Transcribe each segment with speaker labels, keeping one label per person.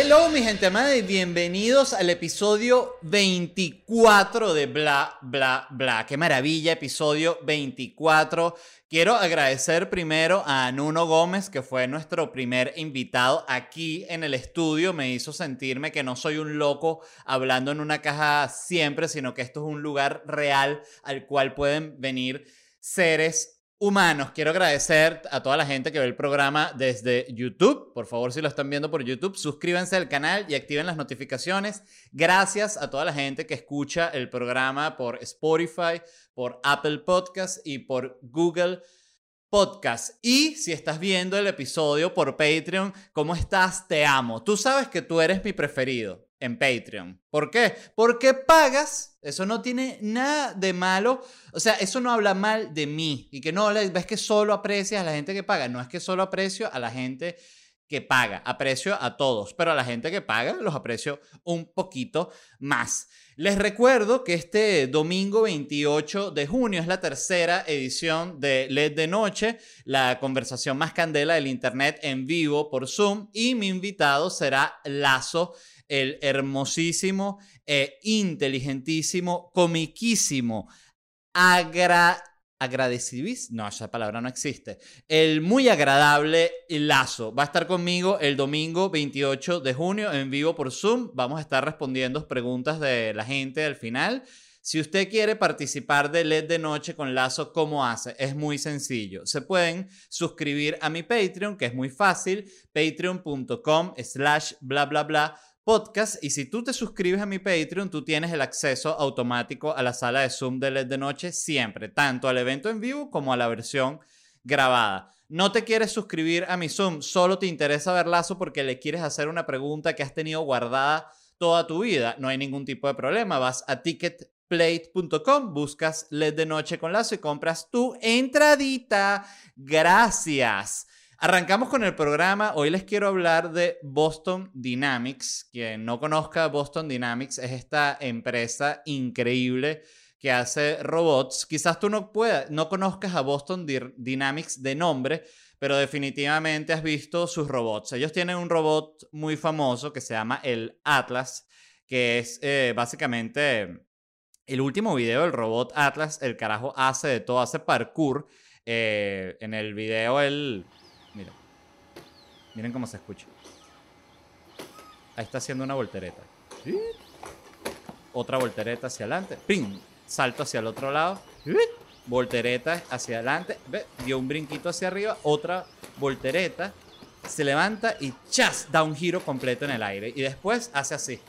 Speaker 1: Hello, mi gente amada, y bienvenidos al episodio 24 de Bla, Bla, Bla. Qué maravilla, episodio 24. Quiero agradecer primero a Nuno Gómez, que fue nuestro primer invitado aquí en el estudio. Me hizo sentirme que no soy un loco hablando en una caja siempre, sino que esto es un lugar real al cual pueden venir seres humanos. Quiero agradecer a toda la gente que ve el programa desde YouTube. Por favor, si lo están viendo por YouTube, suscríbanse al canal y activen las notificaciones. Gracias a toda la gente que escucha el programa por Spotify, por Apple Podcast y por Google Podcast. Y si estás viendo el episodio por Patreon, ¿cómo estás? Te amo. Tú sabes que tú eres mi preferido en Patreon. ¿Por qué? Porque pagas. Eso no tiene nada de malo. O sea, eso no habla mal de mí. Y que no, ves que solo aprecias a la gente que paga. No es que solo aprecio a la gente que paga. Aprecio a todos. Pero a la gente que paga los aprecio un poquito más. Les recuerdo que este domingo 28 de junio es la tercera edición de LED de Noche, la conversación más candela del Internet en vivo por Zoom. Y mi invitado será Lazo el hermosísimo, e inteligentísimo, comiquísimo, agra agradecivis, no, esa palabra no existe. El muy agradable Lazo va a estar conmigo el domingo 28 de junio en vivo por Zoom. Vamos a estar respondiendo preguntas de la gente al final. Si usted quiere participar de LED de Noche con Lazo, ¿cómo hace? Es muy sencillo. Se pueden suscribir a mi Patreon, que es muy fácil, patreon.com slash bla bla bla podcast y si tú te suscribes a mi Patreon, tú tienes el acceso automático a la sala de Zoom de LED de noche siempre, tanto al evento en vivo como a la versión grabada. No te quieres suscribir a mi Zoom, solo te interesa ver Lazo porque le quieres hacer una pregunta que has tenido guardada toda tu vida. No hay ningún tipo de problema. Vas a ticketplate.com, buscas LED de noche con Lazo y compras tu entradita. Gracias. Arrancamos con el programa. Hoy les quiero hablar de Boston Dynamics. Quien no conozca Boston Dynamics es esta empresa increíble que hace robots. Quizás tú no puedas, no conozcas a Boston Dynamics de nombre, pero definitivamente has visto sus robots. Ellos tienen un robot muy famoso que se llama el Atlas, que es eh, básicamente el último video del robot Atlas. El carajo hace de todo, hace parkour. Eh, en el video Mira. Miren cómo se escucha. Ahí está haciendo una voltereta. Otra voltereta hacia adelante. ¡Ping! Salto hacia el otro lado. Voltereta hacia adelante. ¿Ve? Dio un brinquito hacia arriba. Otra voltereta. Se levanta y ¡chas! Da un giro completo en el aire. Y después hace así.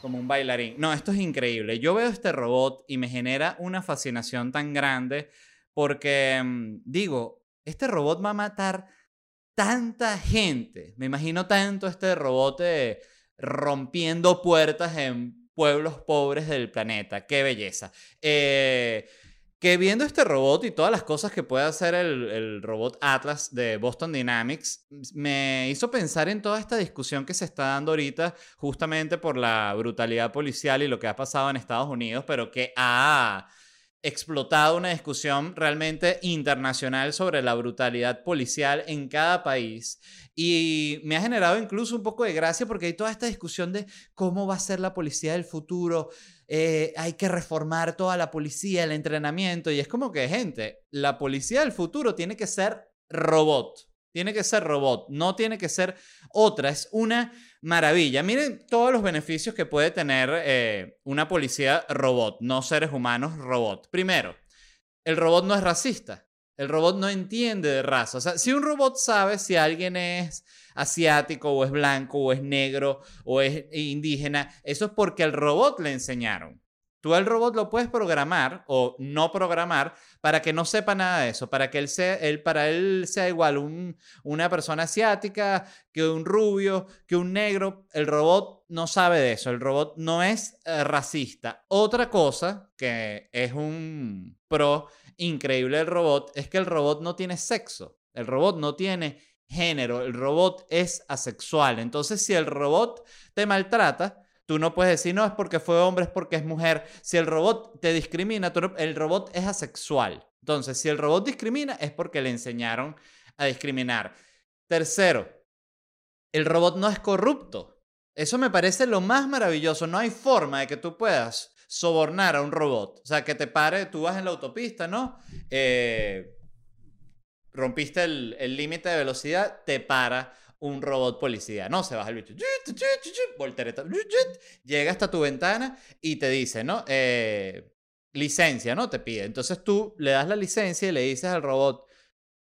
Speaker 1: Como un bailarín. No, esto es increíble. Yo veo este robot y me genera una fascinación tan grande porque mm, digo, este robot va a matar tanta gente. Me imagino tanto este robot rompiendo puertas en pueblos pobres del planeta. Qué belleza. Eh, que viendo este robot y todas las cosas que puede hacer el, el, robot Atlas de Boston Dynamics, me hizo pensar en toda esta discusión que se está dando ahorita justamente por la brutalidad policial y lo que ha pasado en Estados Unidos, pero que ha explotado una discusión realmente internacional sobre la brutalidad policial en cada país y me ha generado incluso un poco de gracia porque hay toda esta discusión de cómo va a ser la policía del futuro, eh, hay que reformar toda la policía, el entrenamiento y es como que gente, la policía del futuro tiene que ser robot. Tiene que ser robot, no tiene que ser otra. Es una maravilla. Miren todos los beneficios que puede tener eh, una policía robot, no seres humanos robot. Primero, el robot no es racista. El robot no entiende de raza. O sea, si un robot sabe si alguien es asiático o es blanco o es negro o es indígena, eso es porque al robot le enseñaron. Tú el robot lo puedes programar o no programar para que no sepa nada de eso, para que él sea, él, para él sea igual un, una persona asiática que un rubio, que un negro. El robot no sabe de eso, el robot no es eh, racista. Otra cosa que es un pro increíble del robot es que el robot no tiene sexo, el robot no tiene género, el robot es asexual. Entonces si el robot te maltrata, Tú no puedes decir, no, es porque fue hombre, es porque es mujer. Si el robot te discrimina, el robot es asexual. Entonces, si el robot discrimina, es porque le enseñaron a discriminar. Tercero, el robot no es corrupto. Eso me parece lo más maravilloso. No hay forma de que tú puedas sobornar a un robot. O sea, que te pare, tú vas en la autopista, ¿no? Eh, rompiste el límite de velocidad, te para un robot policía. No, se baja el bicho. Voltereta. Llega hasta tu ventana y te dice, ¿no? Eh, licencia, ¿no? Te pide. Entonces tú le das la licencia y le dices al robot,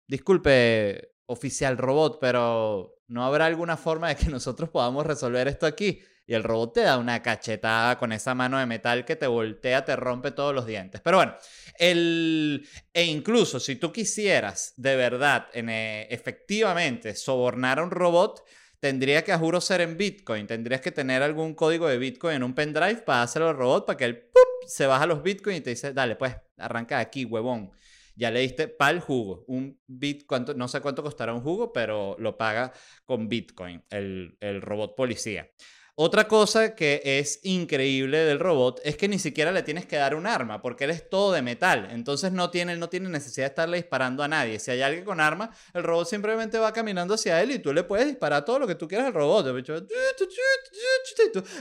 Speaker 1: disculpe, oficial robot, pero ¿no habrá alguna forma de que nosotros podamos resolver esto aquí? Y el robot te da una cachetada con esa mano de metal que te voltea, te rompe todos los dientes. Pero bueno, el, e incluso si tú quisieras de verdad, en, eh, efectivamente, sobornar a un robot, tendría que, a juro, ser en Bitcoin. Tendrías que tener algún código de Bitcoin en un pendrive para hacerlo al robot, para que él se baja los Bitcoin y te dice, dale, pues, arranca de aquí, huevón. Ya le diste para el jugo. Un bit, cuánto, no sé cuánto costará un jugo, pero lo paga con Bitcoin, el robot policía. Otra cosa que es increíble del robot es que ni siquiera le tienes que dar un arma, porque él es todo de metal. Entonces no tiene, no tiene necesidad de estarle disparando a nadie. Si hay alguien con arma, el robot simplemente va caminando hacia él y tú le puedes disparar todo lo que tú quieras al robot.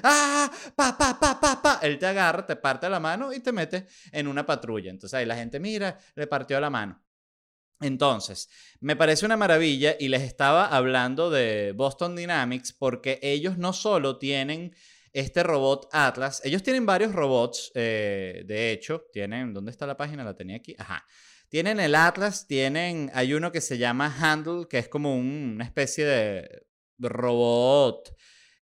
Speaker 1: ¡Ah! ¡Pa, pa, pa, pa, pa! Él te agarra, te parte la mano y te mete en una patrulla. Entonces ahí la gente mira, le partió la mano. Entonces, me parece una maravilla y les estaba hablando de Boston Dynamics porque ellos no solo tienen este robot Atlas, ellos tienen varios robots, eh, de hecho, tienen, ¿dónde está la página? La tenía aquí, ajá. Tienen el Atlas, tienen, hay uno que se llama Handle, que es como una especie de robot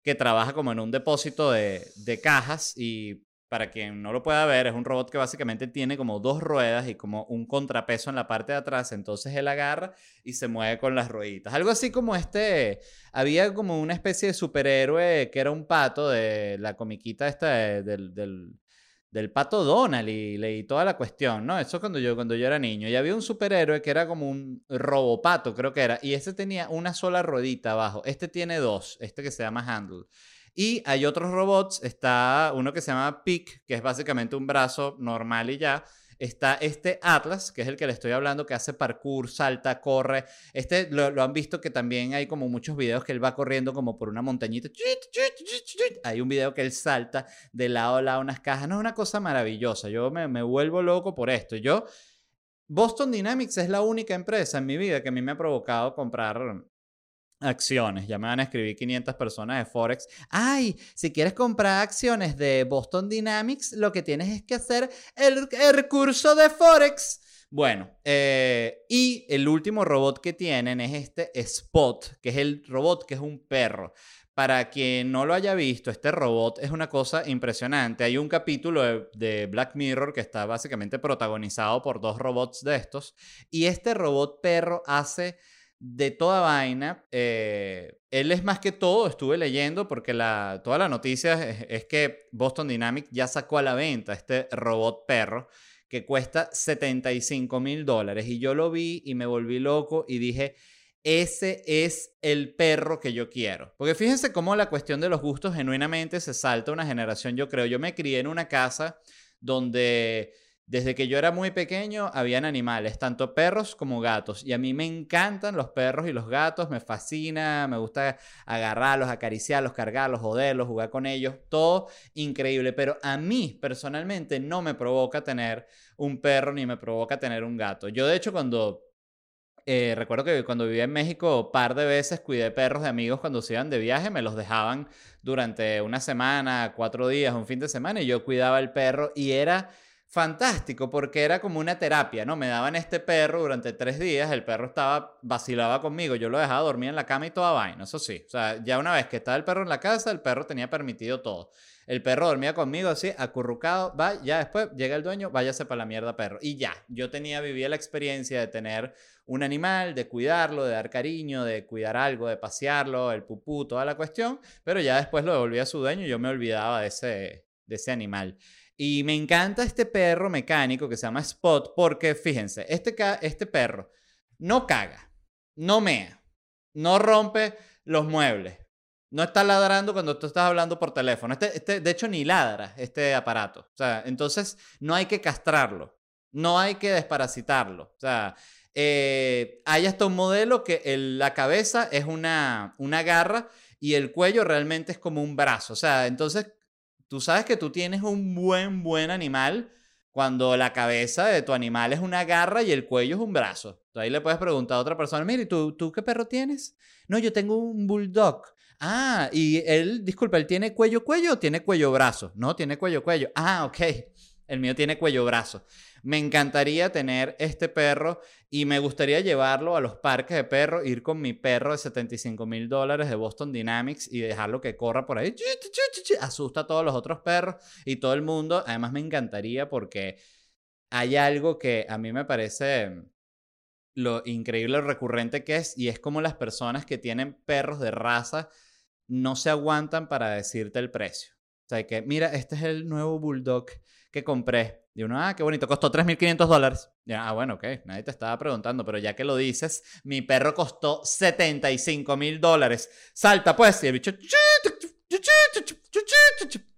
Speaker 1: que trabaja como en un depósito de, de cajas y para quien no lo pueda ver, es un robot que básicamente tiene como dos ruedas y como un contrapeso en la parte de atrás. Entonces él agarra y se mueve con las rueditas. Algo así como este. Había como una especie de superhéroe que era un pato de la comiquita esta del, del, pato Donald y leí toda la cuestión, ¿no? Eso cuando yo, cuando yo era niño. Y había un superhéroe que era como un robopato, creo que era. Y este tenía una sola ruedita abajo. Este tiene dos. Este que se llama Handle. Y hay otros robots, está uno que se llama Pick, que es básicamente un brazo normal y ya. Está este Atlas, que es el que le estoy hablando, que hace parkour, salta, corre. Este lo, han visto que también hay como muchos videos que él va corriendo como por una montañita. Hay un video que él salta de lado a lado unas cajas. No es una cosa maravillosa. Yo me, me vuelvo loco por esto. Yo, Boston Dynamics es la única empresa en mi vida que a mí me ha provocado comprar acciones. Ya me van a escribir 500 personas de Forex. Ay, si quieres comprar acciones de Boston Dynamics, lo que tienes es que hacer el, recurso de Forex. Bueno, eh, y el último robot que tienen es este Spot, que es el robot que es un perro. Para quien no lo haya visto, este robot es una cosa impresionante. Hay un capítulo de, de, Black Mirror que está básicamente protagonizado por dos robots de estos. Y este robot perro hace de toda vaina. Eh, él es más que todo, estuve leyendo porque la, toda la noticia es, que Boston Dynamics ya sacó a la venta este robot perro que cuesta 75 mil dólares. Y yo lo vi y me volví loco y dije, ese es el perro que yo quiero. Porque fíjense cómo la cuestión de los gustos genuinamente se salta una generación, yo creo. Yo me crié en una casa donde desde que yo era muy pequeño, habían animales, tanto perros como gatos. Y a mí me encantan los perros y los gatos, me fascina, me gusta agarrarlos, acariciarlos, cargarlos, joderlos, jugar con ellos, todo increíble. Pero a mí personalmente no me provoca tener un perro ni me provoca tener un gato. Yo de hecho cuando eh, recuerdo que cuando vivía en México, par de veces cuidé perros de amigos cuando se iban de viaje, me los dejaban durante una semana, cuatro días, un fin de semana, y yo cuidaba el perro y era fantástico porque era como una terapia, ¿no? Me daban este perro durante tres días, el perro estaba, vacilaba conmigo, yo lo dejaba dormir en la cama y toda vaina, eso sí. O sea, ya una vez que estaba el perro en la casa, el perro tenía permitido todo. El perro dormía conmigo así, acurrucado, va, ya después llega el dueño, váyase para la mierda perro. Y ya, yo tenía, vivía la experiencia de tener un animal, de cuidarlo, de dar cariño, de cuidar algo, de pasearlo, el pupú, toda la cuestión, pero ya después lo devolvía a su dueño y yo me olvidaba de ese, de ese animal. Y me encanta este perro mecánico que se llama Spot porque, fíjense, este, este perro no caga, no mea, no rompe los muebles, no está ladrando cuando tú estás hablando por teléfono. Este, este, de hecho, ni ladra este aparato. O sea, entonces no hay que castrarlo, no hay que desparasitarlo. O sea, eh, hay hasta un modelo que la cabeza es una, una garra y el cuello realmente es como un brazo. O sea, entonces tú sabes que tú tienes un buen, buen animal cuando la cabeza de tu animal es una garra y el cuello es un brazo. Tú ahí le puedes preguntar a otra persona, mire, ¿tú, ¿tú qué perro tienes? No, yo tengo un bulldog. Ah, y él, disculpa, ¿él tiene cuello cuello o tiene cuello brazo? No, tiene cuello cuello. Ah, ok. El mío tiene cuello brazo. Me encantaría tener este perro y me gustaría llevarlo a los parques de perros, ir con mi perro de 75 mil dólares de Boston Dynamics y dejarlo que corra por ahí. Asusta a todos los otros perros y todo el mundo. Además me encantaría porque hay algo que a mí me parece lo increíble, lo recurrente que es y es como las personas que tienen perros de raza no se aguantan para decirte el precio. O sea, que mira, este es el nuevo bulldog que compré. Y uno, ah, qué bonito, costó 3.500 dólares. ah, bueno, ok, nadie te estaba preguntando, pero ya que lo dices, mi perro costó 75 mil dólares. Salta pues, y el bicho...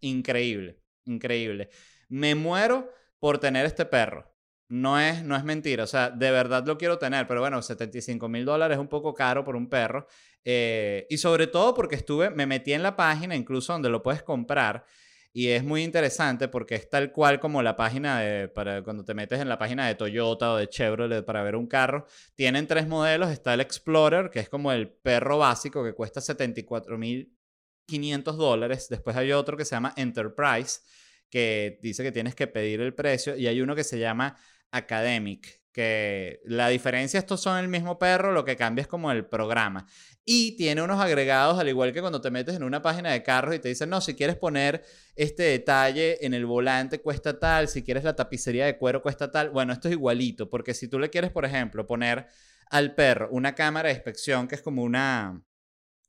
Speaker 1: Increíble, increíble. Me muero por tener este perro. No es, no es mentira, o sea, de verdad lo quiero tener, pero bueno, 75 mil dólares es un poco caro por un perro. Eh, y sobre todo porque estuve, me metí en la página, incluso donde lo puedes comprar, y es muy interesante porque es tal cual como la página de, para cuando te metes en la página de Toyota o de Chevrolet para ver un carro. Tienen tres modelos. Está el Explorer, que es como el perro básico que cuesta 74.500 dólares. Después hay otro que se llama Enterprise, que dice que tienes que pedir el precio. Y hay uno que se llama Academic, que la diferencia, estos son el mismo perro, lo que cambia es como el programa. Y tiene unos agregados, al igual que cuando te metes en una página de carros y te dicen, no, si quieres poner este detalle en el volante cuesta tal, si quieres la tapicería de cuero cuesta tal. Bueno, esto es igualito, porque si tú le quieres, por ejemplo, poner al perro una cámara de inspección que es como una,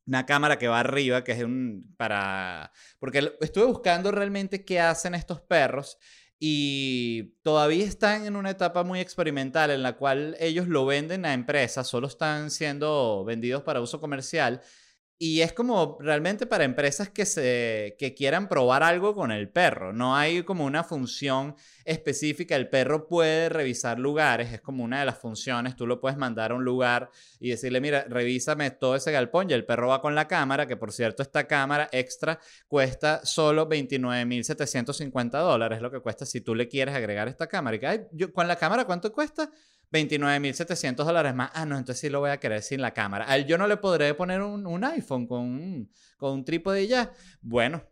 Speaker 1: una cámara que va arriba, que es un para... Porque estuve buscando realmente qué hacen estos perros y todavía están en una etapa muy experimental en la cual ellos lo venden a empresas, solo están siendo vendidos para uso comercial y es como realmente para empresas que, se, que quieran probar algo con el perro. No hay como una función específica. El perro puede revisar lugares, es como una de las funciones. Tú lo puedes mandar a un lugar y decirle, mira, revísame todo ese galpón. Y el perro va con la cámara, que por cierto, esta cámara extra cuesta solo 29.750 dólares. Es lo que cuesta si tú le quieres agregar esta cámara. Y yo, con la cámara, ¿cuánto cuesta? 29.700 dólares más. Ah, no, entonces sí lo voy a querer sin la cámara. A él yo no le podré poner un, iPhone con un, con un trípode y ya. Bueno,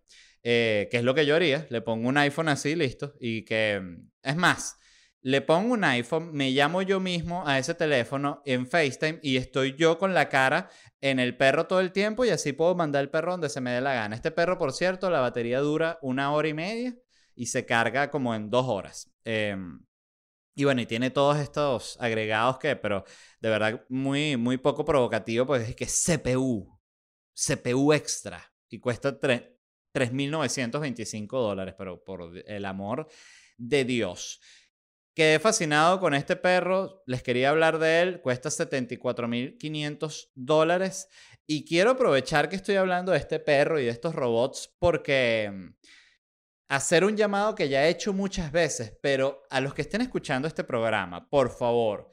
Speaker 1: eh, ¿qué es lo que yo haría? Le pongo un iPhone así, listo. Y que, es más, le pongo un iPhone, me llamo yo mismo a ese teléfono en FaceTime y estoy yo con la cara en el perro todo el tiempo y así puedo mandar el perro donde se me dé la gana. Este perro, por cierto, la batería dura una hora y media y se carga como en dos horas. Eh, y bueno, y tiene todos estos agregados que, pero de verdad muy, muy poco provocativo, pues es que CPU, CPU extra, y cuesta 3.925 dólares, pero por el amor de Dios. Quedé fascinado con este perro, les quería hablar de él, cuesta 74.500 dólares y quiero aprovechar que estoy hablando de este perro y de estos robots porque hacer un llamado que ya he hecho muchas veces, pero a los que estén escuchando este programa, por favor,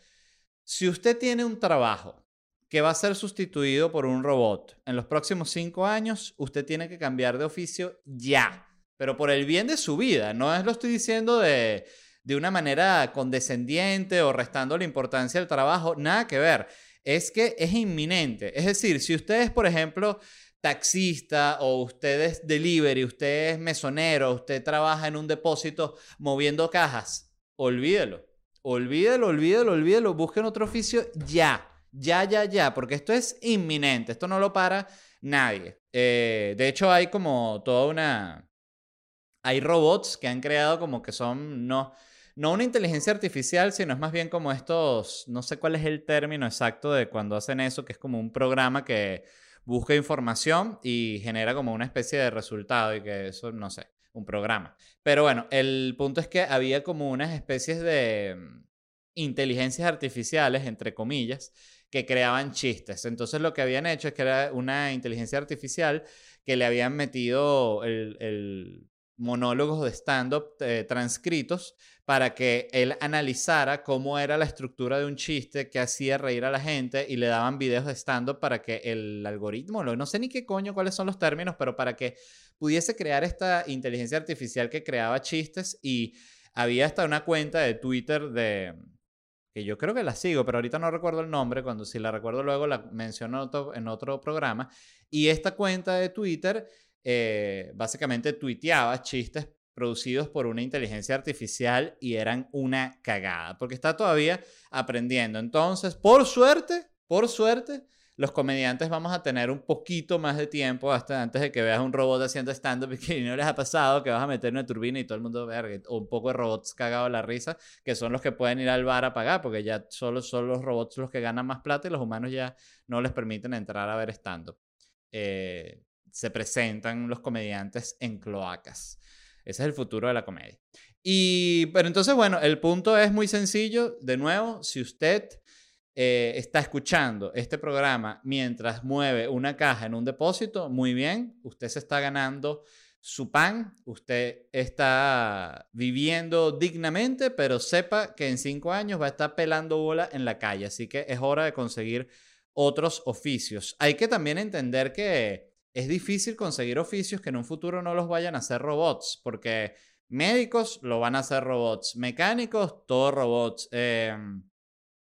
Speaker 1: si usted tiene un trabajo que va a ser sustituido por un robot en los próximos cinco años, usted tiene que cambiar de oficio ya, pero por el bien de su vida, no es lo estoy diciendo de, de una manera condescendiente o restando la importancia del trabajo, nada que ver, es que es inminente, es decir, si ustedes, por ejemplo, taxista o usted es delivery, usted es mesonero, usted trabaja en un depósito moviendo cajas, olvídelo. Olvídelo, olvídelo, olvídelo. Busquen otro oficio ya. Ya, ya, ya. Porque esto es inminente. Esto no lo para nadie. Eh, de hecho, hay como toda una. Hay robots que han creado como que son. No, no una inteligencia artificial, sino es más bien como estos. No sé cuál es el término exacto de cuando hacen eso, que es como un programa que busca información y genera como una especie de resultado y que eso, no sé, un programa. Pero bueno, el punto es que había como unas especies de mm, inteligencias artificiales, entre comillas, que creaban chistes. Entonces lo que habían hecho es que era una inteligencia artificial que le habían metido el, monólogos de stand-up eh, transcritos para que él analizara cómo era la estructura de un chiste que hacía reír a la gente y le daban videos de stand-up para que el algoritmo, no sé ni qué coño cuáles son los términos, pero para que pudiese crear esta inteligencia artificial que creaba chistes y había hasta una cuenta de Twitter de que yo creo que la sigo, pero ahorita no recuerdo el nombre, cuando si la recuerdo luego la menciono en otro programa, y esta cuenta de Twitter eh, básicamente tuiteaba chistes producidos por una inteligencia artificial y eran una cagada, porque está todavía aprendiendo. Entonces, por suerte, por suerte, los comediantes vamos a tener un poquito más de tiempo hasta antes de que veas un robot haciendo stand-up y que no les ha pasado que vas a meter una turbina y todo el mundo verga, o un poco de robots cagados la risa, que son los que pueden ir al bar a pagar, porque ya solo son los robots los que ganan más plata y los humanos ya no les permiten entrar a ver stand-up. Eh, se presentan los comediantes en cloacas. Ese es el futuro de la comedia. Y, pero entonces, bueno, el punto es muy sencillo. De nuevo, si usted eh, está escuchando este programa mientras mueve una caja en un depósito, muy bien, usted se está ganando su pan, usted está viviendo dignamente, pero sepa que en cinco años va a estar pelando bola en la calle, así que es hora de conseguir otros oficios. Hay que también entender que es difícil conseguir oficios que en un futuro no los vayan a hacer robots, porque médicos lo van a hacer robots, mecánicos, todos robots, em,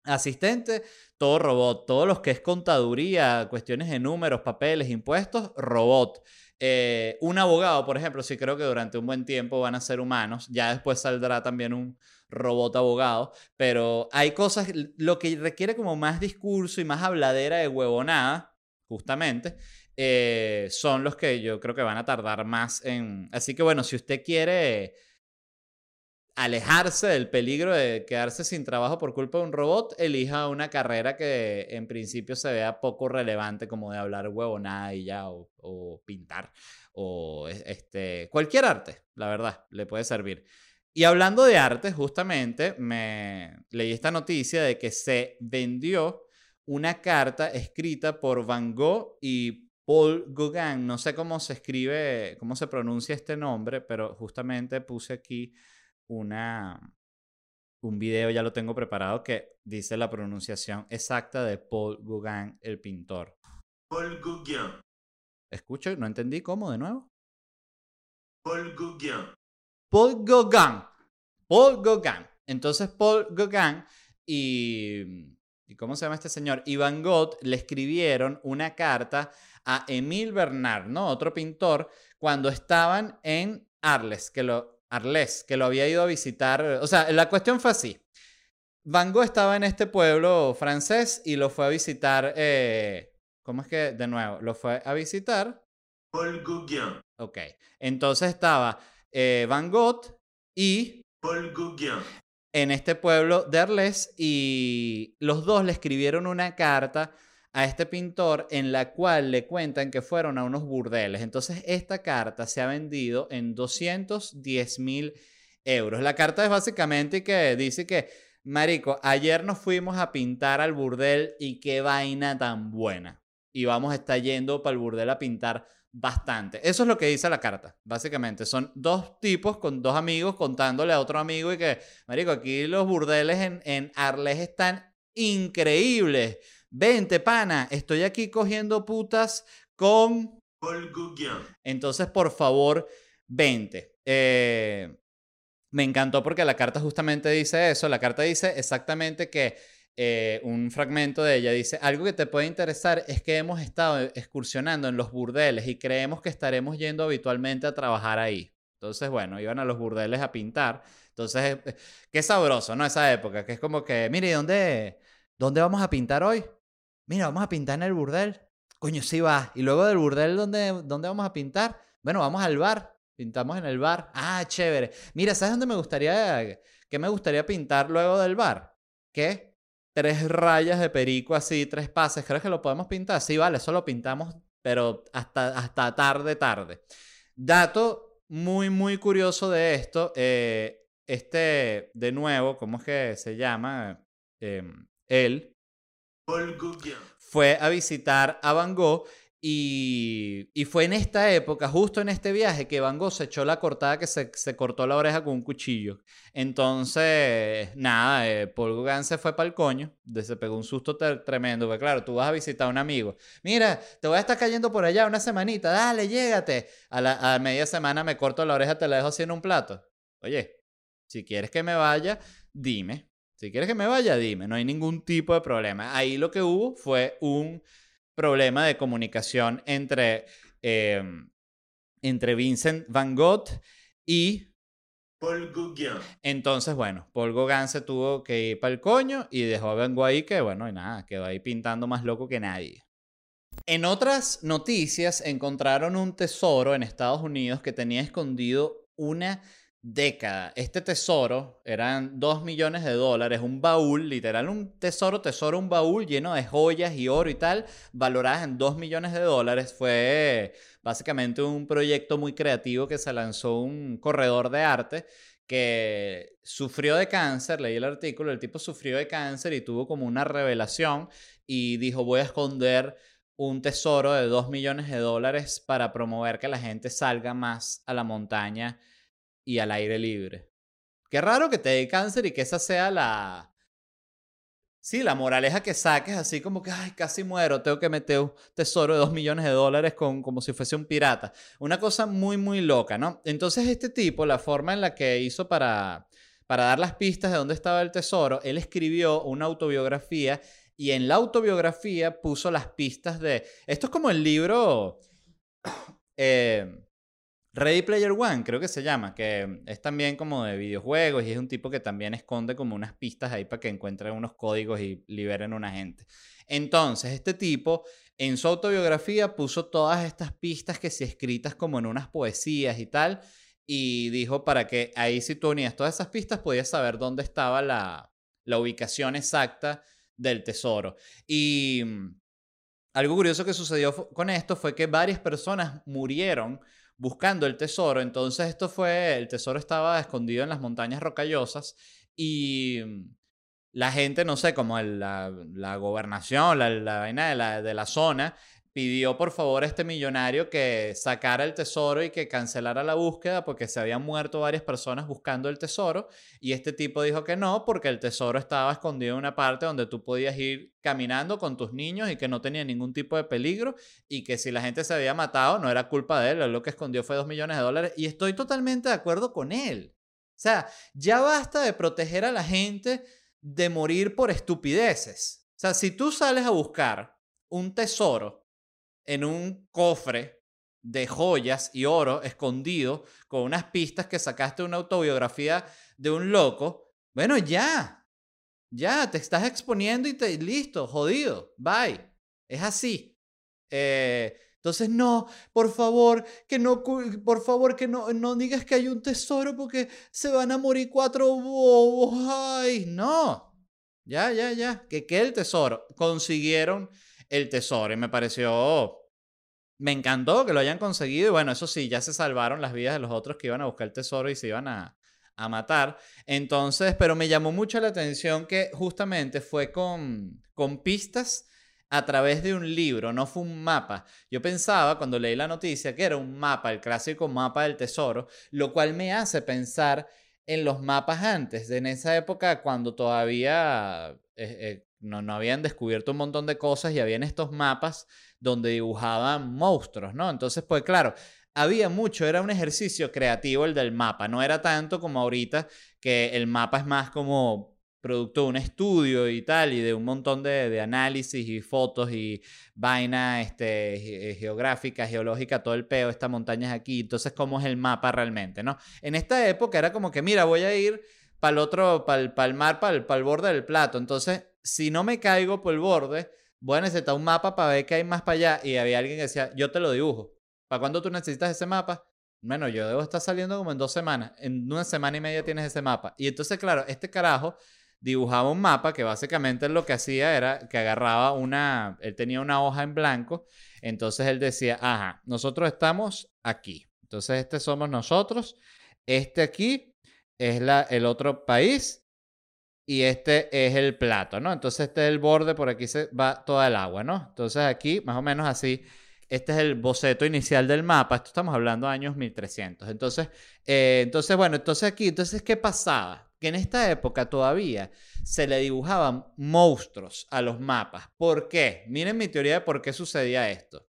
Speaker 1: asistentes, todo robot, todos los que es contaduría, cuestiones de números, papeles, impuestos, robot. Eh, un abogado, por ejemplo, sí creo que durante un buen tiempo van a ser humanos, ya después saldrá también un robot abogado, pero hay cosas, lo que requiere como más discurso y más habladera de huevonada, justamente, eh, son los que yo creo que van a tardar más en... Así que bueno, si usted quiere alejarse del peligro de quedarse sin trabajo por culpa de un robot, elija una carrera que en principio se vea poco relevante como de hablar huevonada y ya, o, pintar, o este, cualquier arte, la verdad, le puede servir. Y hablando de arte, justamente me leí esta noticia de que se vendió una carta escrita por Van Gogh y Paul Gauguin, no sé cómo se escribe, cómo se pronuncia este nombre, pero justamente puse aquí una, un video, ya lo tengo preparado, que dice la pronunciación exacta de Paul Gauguin, el pintor.
Speaker 2: Paul Gauguin.
Speaker 1: Escucho, no entendí cómo, de nuevo.
Speaker 2: Paul Gauguin.
Speaker 1: Paul Gauguin. Paul Gauguin. Entonces Paul Gauguin y ¿Y cómo se llama este señor? Y Van Gogh le escribieron una carta a Emile Bernard, ¿no? Otro pintor, cuando estaban en Arles, que lo, Arles, que lo había ido a visitar. O sea, la cuestión fue así. Van Gogh estaba en este pueblo francés y lo fue a visitar. Eh, ¿Cómo es que, de nuevo, lo fue a visitar?
Speaker 2: Paul Gauguin.
Speaker 1: Ok. Entonces estaba eh, Van Gogh y.
Speaker 2: Paul Gauguin
Speaker 1: en este pueblo de Arles y los dos le escribieron una carta a este pintor en la cual le cuentan que fueron a unos burdeles. Entonces esta carta se ha vendido en 210 mil euros. La carta es básicamente que dice que, Marico, ayer nos fuimos a pintar al burdel y qué vaina tan buena. Y vamos a estar yendo para el burdel a pintar bastante. Eso es lo que dice la carta, básicamente. Son dos tipos con dos amigos contándole a otro amigo y que, marico, aquí los burdeles en, en Arles están increíbles. Vente, pana, estoy aquí cogiendo putas con... Entonces, por favor, vente. Eh, me encantó porque la carta justamente dice eso. La carta dice exactamente que eh, un fragmento de ella dice, algo que te puede interesar es que hemos estado excursionando en los burdeles y creemos que estaremos yendo habitualmente a trabajar ahí. Entonces, bueno, iban a los burdeles a pintar. Entonces, eh, qué sabroso, ¿no? Esa época, que es como que, mire, ¿dónde, ¿dónde vamos a pintar hoy? Mira, vamos a pintar en el burdel. Coño, sí va. Y luego del burdel, ¿dónde, ¿dónde vamos a pintar? Bueno, vamos al bar. Pintamos en el bar. Ah, chévere. Mira, ¿sabes dónde me gustaría, qué me gustaría pintar luego del bar? ¿Qué? Tres rayas de perico así, tres pases. ¿Crees que lo podemos pintar? Sí, vale, eso lo pintamos, pero hasta, hasta tarde, tarde. Dato muy, muy curioso de esto. Eh, este, de nuevo, ¿cómo es que se llama? Eh, él
Speaker 2: Paul Gauguin.
Speaker 1: fue a visitar a Van Gogh Y, fue en esta época, justo en este viaje, que Van Gogh se echó la cortada que se, cortó la oreja con un cuchillo. Entonces, nada, eh, Paul Gauguin se fue para el coño, se pegó un susto tremendo, porque claro, tú vas a visitar a un amigo. Mira, te voy a estar cayendo por allá una semanita, dale, llégate. A la a media semana me corto la oreja, te la dejo así en un plato. Oye, si quieres que me vaya, dime. Si quieres que me vaya, dime. No hay ningún tipo de problema. Ahí lo que hubo fue un problema de comunicación entre, eh, entre Vincent Van Gogh y
Speaker 2: Paul Gauguin.
Speaker 1: entonces, bueno, Paul Gauguin se tuvo que ir para el coño y dejó a Van Gogh ahí que, bueno, y nada, quedó ahí pintando más loco que nadie. En otras noticias, encontraron un tesoro en Estados Unidos que tenía escondido una década. Este tesoro eran 2 millones de dólares, un baúl, literal, un tesoro, tesoro, un baúl lleno de joyas y oro y tal, valoradas en 2 millones de dólares. Fue básicamente un proyecto muy creativo que se lanzó un corredor de arte que sufrió de cáncer, leí el artículo, el tipo sufrió de cáncer y tuvo como una revelación y dijo voy a esconder un tesoro de 2 millones de dólares para promover que la gente salga más a la montaña y al aire libre. Qué raro que te dé cáncer y que esa sea la... Sí, la moraleja que saques así como que, ay, casi muero, tengo que meter un tesoro de 2 millones de dólares con, como si fuese un pirata. Una cosa muy, muy loca, ¿no? Entonces este tipo, la forma en la que hizo para, para dar las pistas de dónde estaba el tesoro, él escribió una autobiografía y en la autobiografía puso las pistas de... Esto es como el libro... eh, Ready Player One, creo que se llama, que es también como de videojuegos y es un tipo que también esconde como unas pistas ahí para que encuentren unos códigos y liberen a una gente. Entonces, este tipo en su autobiografía puso todas estas pistas que si escritas como en unas poesías y tal, y dijo para que ahí si tú unías todas esas pistas podías saber dónde estaba la, la ubicación exacta del tesoro. Y mm, algo curioso que sucedió con esto fue que varias personas murieron buscando el tesoro. Entonces esto fue, el tesoro estaba escondido en las montañas rocallosas y mm, la gente, no sé, como el- la, gobernación, la, la vaina de la, de la zona, pidió por favor a este millonario que sacara el tesoro y que cancelara la búsqueda porque se habían muerto varias personas buscando el tesoro y este tipo dijo que no porque el tesoro estaba escondido en una parte donde tú podías ir caminando con tus niños y que no tenía ningún tipo de peligro y que si la gente se había matado no era culpa de él, lo que escondió fue dos millones de dólares y estoy totalmente de acuerdo con él. O sea, ya basta de proteger a la gente de morir por estupideces. O sea, si tú sales a buscar un tesoro en un cofre de joyas y oro escondido con unas pistas que sacaste de una autobiografía de un loco, bueno, ya. Ya, te estás exponiendo y te listo, jodido. Bye. Es así. Eh, entonces, no, por favor, que no, por favor, que no, no digas que hay un tesoro porque se van a morir cuatro bobos. Ay, no. Ya, ya, ya. Que quede el tesoro. Consiguieron el tesoro y me pareció... Me encantó que lo hayan conseguido y bueno, eso sí, ya se salvaron las vidas de los otros que iban a buscar el tesoro y se iban a, a matar. Entonces, pero me llamó mucho la atención que justamente fue con, con pistas a través de un libro, no fue un mapa. Yo pensaba cuando leí la noticia que era un mapa, el clásico mapa del tesoro, lo cual me hace pensar en los mapas antes, en esa época cuando todavía eh, eh, no, no habían descubierto un montón de cosas y habían estos mapas donde dibujaban monstruos, ¿no? Entonces, pues claro, había mucho, era un ejercicio creativo el del mapa, no era tanto como ahorita que el mapa es más como producto de un estudio y tal, y de un montón de, análisis y fotos y vaina este, ge- geográfica, geológica, todo el peo, esta montaña es aquí, entonces cómo es el mapa realmente, ¿no? En esta época era como que, mira, voy a ir para el otro, para el, mar, para el, borde del plato, entonces si no me caigo por el borde, voy a necesitar un mapa para ver qué hay más para allá, y había alguien que decía, yo te lo dibujo. ¿Para cuándo tú necesitas ese mapa? Bueno, yo debo estar saliendo como en dos semanas. En una semana y media tienes ese mapa. Y entonces, claro, este carajo dibujaba un mapa que básicamente lo que hacía era que agarraba una, él tenía una hoja en blanco, entonces él decía, ajá, nosotros estamos aquí, entonces este somos nosotros, este aquí es la, el otro país y este es el plato, ¿no? Entonces este es el borde, por aquí se va toda el agua, ¿no? Entonces aquí, más o menos así, este es el boceto inicial del mapa. Esto estamos hablando de años 1300. Entonces, eh, entonces, bueno, entonces aquí, entonces, ¿qué pasaba? Que en esta época todavía se le dibujaban monstruos a los mapas. ¿Por qué? Miren mi teoría de por qué sucedía esto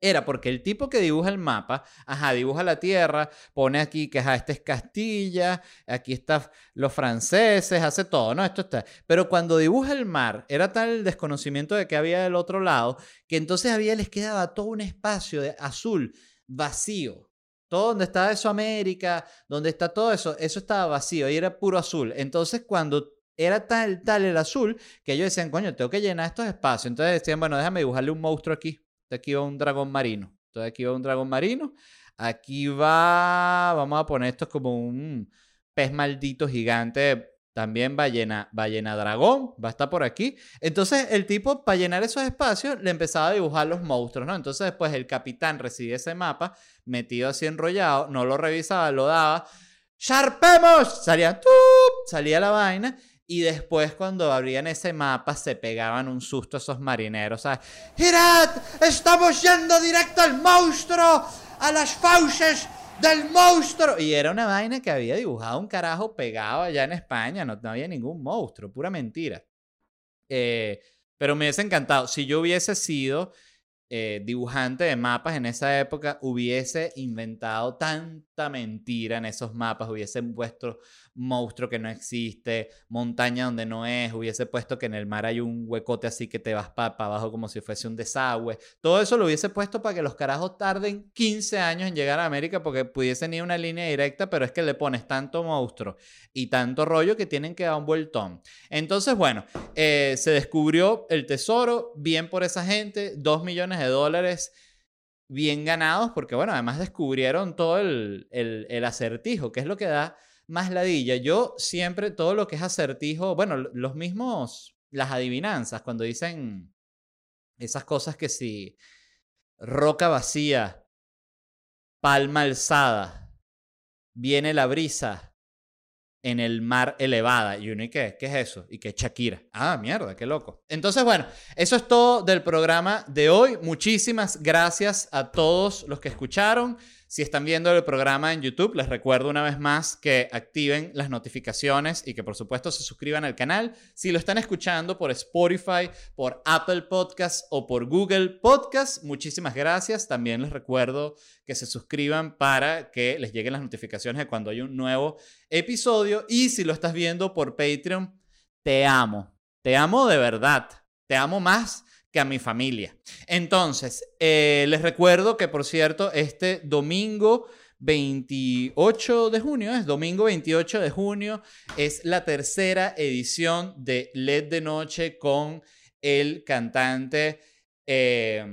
Speaker 1: era porque el tipo que dibuja el mapa, ajá, dibuja la tierra, pone aquí que, ajá, este es Castilla, aquí están los franceses, hace todo, ¿no? Esto está. Pero cuando dibuja el mar, era tal el desconocimiento de que había del otro lado, que entonces había, les quedaba todo un espacio de azul vacío. Todo donde está eso América, donde está todo eso, eso estaba vacío y era puro azul. Entonces cuando era tal, tal el azul, que ellos decían, coño, tengo que llenar estos espacios. Entonces decían, bueno, déjame dibujarle un monstruo aquí aquí va un dragón marino. Aquí va un dragón marino. Aquí va, vamos a poner esto como un pez maldito gigante. También ballena, ballena dragón, va a estar por aquí. Entonces el tipo, para llenar esos espacios, le empezaba a dibujar los monstruos, ¿no? Entonces después el capitán recibía ese mapa, metido así enrollado, no lo revisaba, lo daba. ¡Sharpemos! Salía, salía la vaina y después cuando abrían ese mapa se pegaban un susto esos marineros. O ¡Girad! ¡Estamos yendo directo al monstruo! ¡A las fauces del monstruo! Y era una vaina que había dibujado un carajo pegado allá en España. No, había ningún monstruo, pura mentira. Eh, pero me hubiese encantado. Si yo hubiese sido eh, dibujante de mapas en esa época, hubiese inventado tanta mentira en esos mapas, hubiese puesto monstruo que no existe, montaña donde no es, hubiese puesto que en el mar hay un huecote así que te vas para abajo como si fuese un desagüe. Todo eso lo hubiese puesto para que los carajos tarden 15 años en llegar a América porque pudiesen ir una línea directa, pero es que le pones tanto monstruo y tanto rollo que tienen que dar un vueltón. Entonces, bueno, eh, se descubrió el tesoro, bien por esa gente, 2 millones de dólares bien ganados, porque bueno, además descubrieron todo el, el, el acertijo, que es lo que da más ladilla. Yo siempre, todo lo que es acertijo, bueno, los mismos, las adivinanzas, cuando dicen esas cosas que si roca vacía, palma alzada, viene la brisa en el mar elevada. Y uno, ¿y qué? ¿Qué es eso? ¿Y qué Shakira? Ah, mierda, qué loco. Entonces, bueno, eso es todo del programa de hoy. Muchísimas gracias a todos los que escucharon. Si están viendo el programa en YouTube, les recuerdo una vez más que activen las notificaciones y que por supuesto se suscriban al canal. Si lo están escuchando por Spotify, por Apple Podcasts o por Google Podcasts, muchísimas gracias. También les recuerdo que se suscriban para que les lleguen las notificaciones de cuando hay un nuevo episodio. Y si lo estás viendo por Patreon, te amo. Te amo de verdad. Te amo más que a mi familia. Entonces, eh, les recuerdo que, por cierto, este domingo 28 de junio, es domingo 28 de junio, es la tercera edición de LED de Noche con el cantante eh,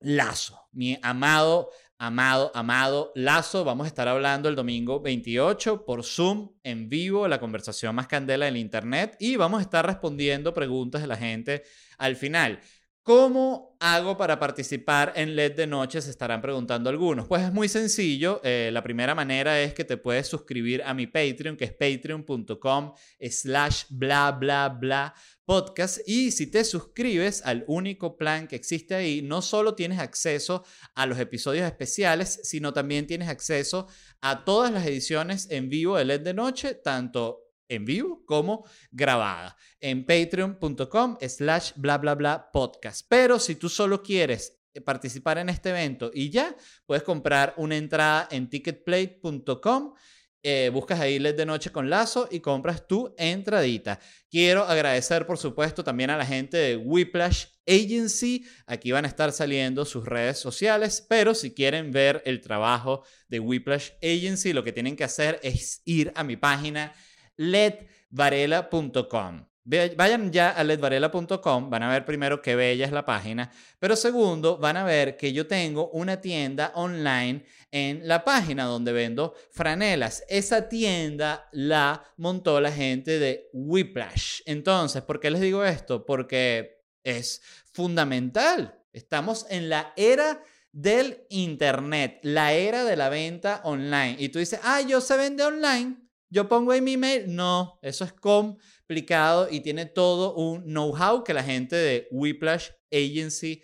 Speaker 1: Lazo, mi amado, amado, amado Lazo. Vamos a estar hablando el domingo 28 por Zoom en vivo, la conversación más candela del Internet, y vamos a estar respondiendo preguntas de la gente al final. ¿Cómo hago para participar en LED de noche? Se estarán preguntando algunos. Pues es muy sencillo. Eh, la primera manera es que te puedes suscribir a mi Patreon, que es patreon.com slash bla bla bla podcast. Y si te suscribes al único plan que existe ahí, no solo tienes acceso a los episodios especiales, sino también tienes acceso a todas las ediciones en vivo de LED de noche, tanto en vivo como grabada en patreon.com slash bla bla bla podcast. Pero si tú solo quieres participar en este evento y ya, puedes comprar una entrada en ticketplate.com. Eh, buscas ahí LED de Noche con Lazo y compras tu entradita. Quiero agradecer, por supuesto, también a la gente de Whiplash Agency. Aquí van a estar saliendo sus redes sociales, pero si quieren ver el trabajo de Whiplash Agency, lo que tienen que hacer es ir a mi página ledvarela.com. Vayan ya a ledvarela.com, van a ver primero qué bella es la página, pero segundo, van a ver que yo tengo una tienda online en la página donde vendo franelas. Esa tienda la montó la gente de Whiplash. Entonces, ¿por qué les digo esto? Porque es fundamental. Estamos en la era del Internet, la era de la venta online. Y tú dices, ah, yo se vende online. Yo pongo ahí mi email. No, eso es complicado y tiene todo un know-how que la gente de Whiplash Agency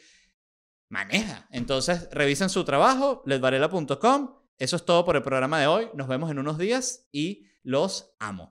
Speaker 1: maneja. Entonces, revisen su trabajo, ledvarela.com. Eso es todo por el programa de hoy. Nos vemos en unos días y los amo.